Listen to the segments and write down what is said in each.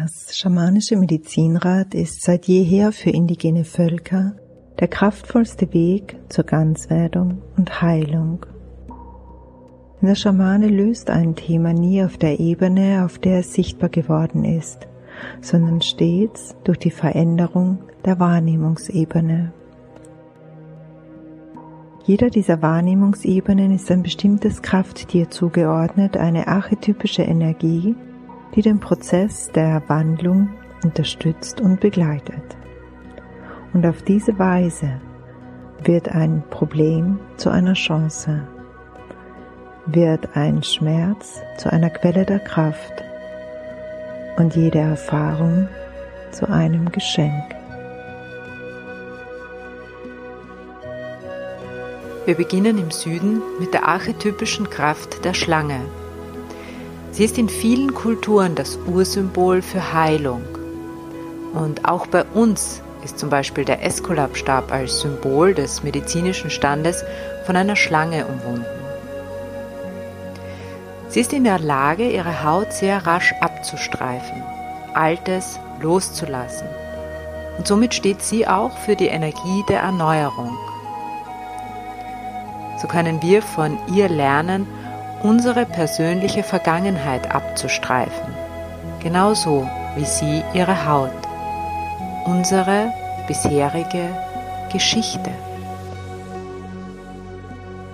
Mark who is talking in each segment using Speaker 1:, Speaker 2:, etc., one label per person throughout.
Speaker 1: Das schamanische Medizinrad ist seit jeher für indigene Völker der kraftvollste Weg zur Ganzwerdung und Heilung. Der Schamane löst ein Thema nie auf der Ebene, auf der es sichtbar geworden ist, sondern stets durch die Veränderung der Wahrnehmungsebene. Jeder dieser Wahrnehmungsebenen ist ein bestimmtes Krafttier zugeordnet, eine archetypische Energie, die den Prozess der Wandlung unterstützt und begleitet. Und auf diese Weise wird ein Problem zu einer Chance, wird ein Schmerz zu einer Quelle der Kraft und jede Erfahrung zu einem Geschenk.
Speaker 2: Wir beginnen im Süden mit der archetypischen Kraft der Schlange. Sie ist in vielen Kulturen das Ursymbol für Heilung. Und auch bei uns ist zum Beispiel der Eskulapstab als Symbol des medizinischen Standes von einer Schlange umwunden. Sie ist in der Lage, ihre Haut sehr rasch abzustreifen, Altes loszulassen. Und somit steht sie auch für die Energie der Erneuerung. So können wir von ihr lernen, unsere persönliche Vergangenheit abzustreifen, genauso wie sie ihre Haut, unsere bisherige Geschichte.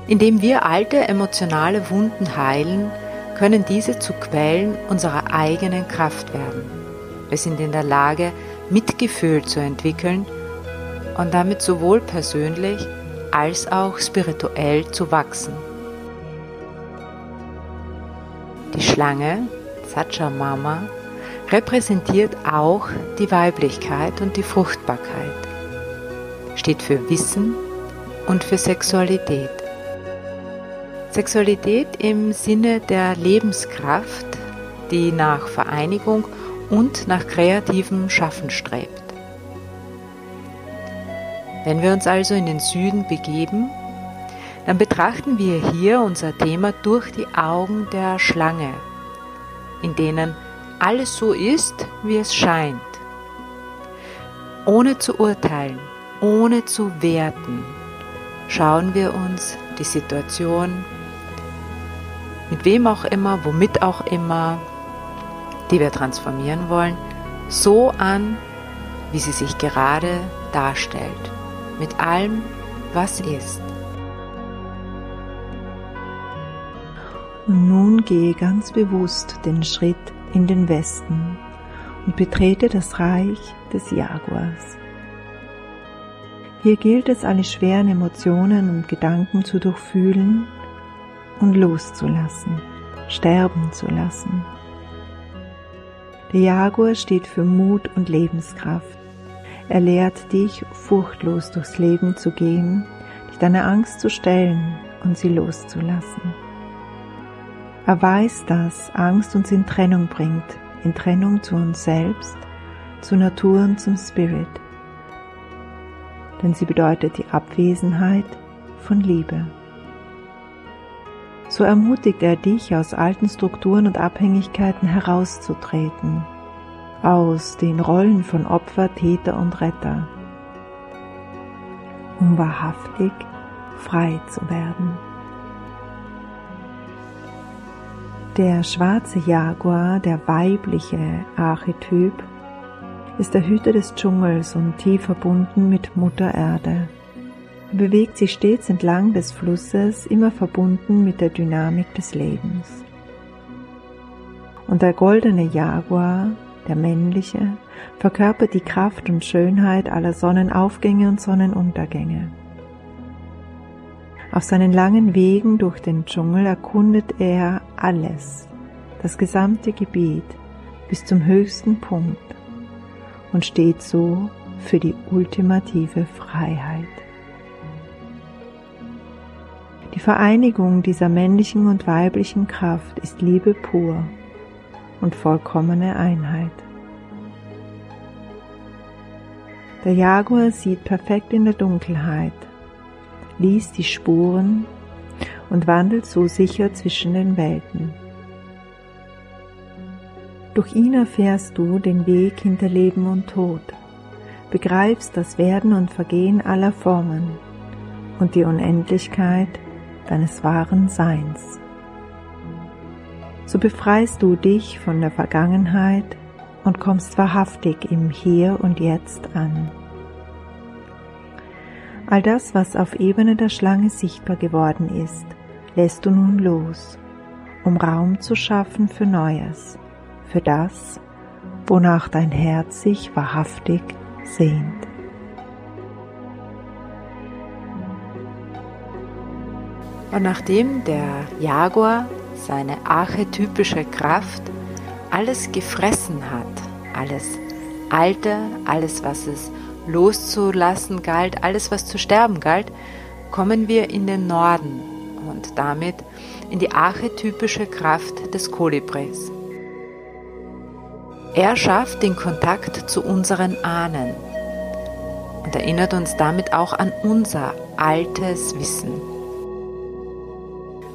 Speaker 2: Indem wir alte emotionale Wunden heilen, können diese zu Quellen unserer eigenen Kraft werden. Wir sind in der Lage, Mitgefühl zu entwickeln und damit sowohl persönlich als auch spirituell zu wachsen. Die Schlange, Mama, repräsentiert auch die Weiblichkeit und die Fruchtbarkeit, steht für Wissen und für Sexualität. Sexualität im Sinne der Lebenskraft, die nach Vereinigung und nach kreativem Schaffen strebt. Wenn wir uns also in den Süden begeben, dann betrachten wir hier unser Thema durch die Augen der Schlange, in denen alles so ist, wie es scheint, ohne zu urteilen, ohne zu werten, schauen wir uns die Situation, mit wem auch immer, womit auch immer, die wir transformieren wollen, so an, wie sie sich gerade darstellt, mit allem, was ist.
Speaker 1: Und nun gehe ganz bewusst den Schritt in den Westen und betrete das Reich des Jaguars. Hier gilt es, alle schweren Emotionen und Gedanken zu durchfühlen und loszulassen, sterben zu lassen. Der Jaguar steht für Mut und Lebenskraft. Er lehrt dich, furchtlos durchs Leben zu gehen, dich deiner Angst zu stellen und sie loszulassen. Er weiß, dass Angst uns in Trennung bringt, in Trennung zu uns selbst, zur Natur und zum Spirit. Denn sie bedeutet die Abwesenheit von Liebe. So ermutigt er dich, aus alten Strukturen und Abhängigkeiten herauszutreten, aus den Rollen von Opfer, Täter und Retter, um wahrhaftig frei zu werden. Der schwarze Jaguar, der weibliche Archetyp, ist der Hüter des Dschungels und tief verbunden mit Mutter Erde. Er bewegt sich stets entlang des Flusses, immer verbunden mit der Dynamik des Lebens. Und der goldene Jaguar, der männliche, verkörpert die Kraft und Schönheit aller Sonnenaufgänge und Sonnenuntergänge. Auf seinen langen Wegen durch den Dschungel erkundet er alles, das gesamte Gebiet bis zum höchsten Punkt und steht so für die ultimative Freiheit. Die Vereinigung dieser männlichen und weiblichen Kraft ist Liebe pur und vollkommene Einheit. Der Jaguar sieht perfekt in der Dunkelheit liest die Spuren und wandelt so sicher zwischen den Welten. Durch ihn erfährst du den Weg hinter Leben und Tod, begreifst das Werden und Vergehen aller Formen und die Unendlichkeit deines wahren Seins. So befreist du dich von der Vergangenheit und kommst wahrhaftig im Hier und Jetzt an. All das, was auf Ebene der Schlange sichtbar geworden ist, lässt du nun los, um Raum zu schaffen für Neues, für das, wonach dein Herz sich wahrhaftig sehnt.
Speaker 2: Und nachdem der Jaguar seine archetypische Kraft alles gefressen hat, alles Alte, alles, was es loszulassen galt, alles, was zu sterben galt, kommen wir in den Norden und damit in die archetypische Kraft des Kolibris. Er schafft den Kontakt zu unseren Ahnen und erinnert uns damit auch an unser altes Wissen.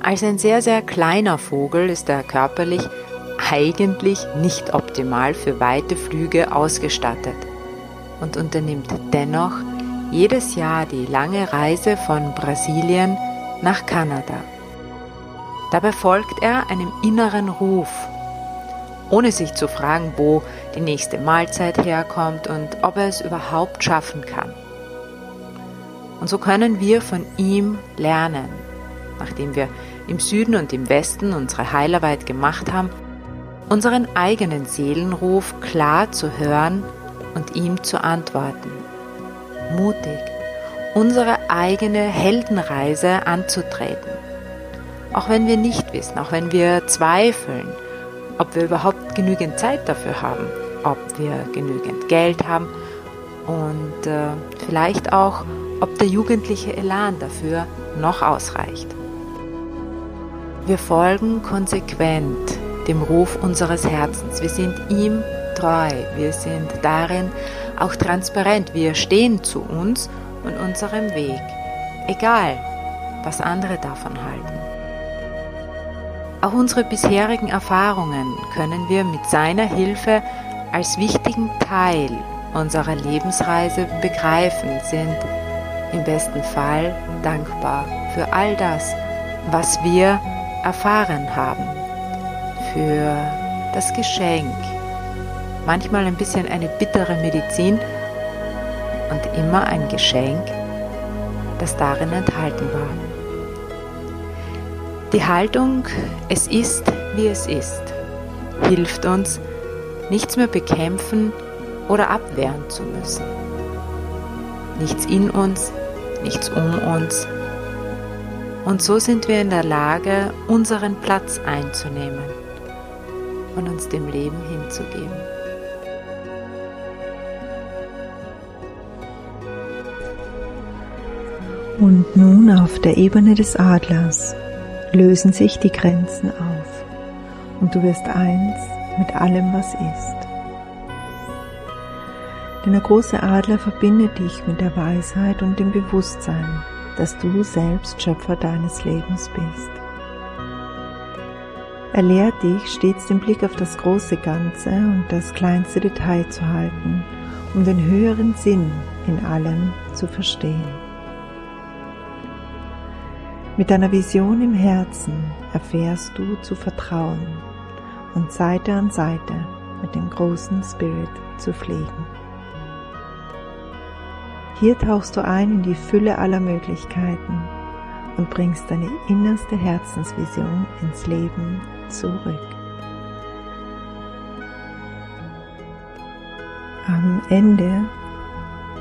Speaker 2: Als ein sehr, sehr kleiner Vogel ist er körperlich eigentlich nicht optimal für weite Flüge ausgestattet und unternimmt dennoch jedes Jahr die lange Reise von Brasilien nach Kanada. Dabei folgt er einem inneren Ruf, ohne sich zu fragen, wo die nächste Mahlzeit herkommt und ob er es überhaupt schaffen kann. Und so können wir von ihm lernen, nachdem wir im Süden und im Westen unsere Heilarbeit gemacht haben, unseren eigenen Seelenruf klar zu hören und ihm zu antworten. Mutig, unsere eigene Heldenreise anzutreten. Auch wenn wir nicht wissen, auch wenn wir zweifeln, ob wir überhaupt genügend Zeit dafür haben, ob wir genügend Geld haben und äh, vielleicht auch, ob der jugendliche Elan dafür noch ausreicht. Wir folgen konsequent dem Ruf unseres Herzens. Wir sind ihm treu. Wir sind darin auch transparent. Wir stehen zu uns und unserem Weg. Egal, was andere davon halten. Auch unsere bisherigen Erfahrungen können wir mit seiner Hilfe als wichtigen Teil unserer Lebensreise begreifen, sind im besten Fall dankbar für all das, was wir erfahren haben, für das Geschenk, manchmal ein bisschen eine bittere Medizin und immer ein Geschenk, das darin enthalten war. Die Haltung, es ist, wie es ist, hilft uns, nichts mehr bekämpfen oder abwehren zu müssen. Nichts in uns, nichts um uns, und so sind wir in der Lage, unseren Platz einzunehmen und uns dem Leben hinzugeben.
Speaker 1: Und nun auf der Ebene des Adlers lösen sich die Grenzen auf und du wirst eins mit allem, was ist. Denn der große Adler verbindet dich mit der Weisheit und dem Bewusstsein, dass du selbst Schöpfer deines Lebens bist. Er lehrt dich, stets den Blick auf das große Ganze und das kleinste Detail zu halten, um den höheren Sinn in allem zu verstehen. Mit deiner Vision im Herzen erfährst du zu vertrauen und Seite an Seite mit dem großen Spirit zu pflegen. Hier tauchst du ein in die Fülle aller Möglichkeiten und bringst deine innerste Herzensvision ins Leben zurück. Am Ende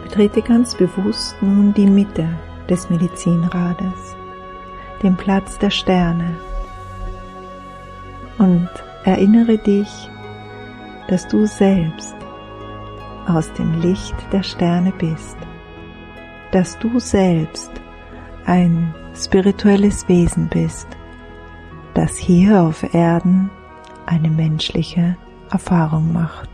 Speaker 1: betrete ganz bewusst nun die Mitte des Medizinrades, den Platz der Sterne und erinnere dich, dass du selbst aus dem Licht der Sterne bist dass du selbst ein spirituelles Wesen bist, das hier auf Erden eine menschliche Erfahrung macht.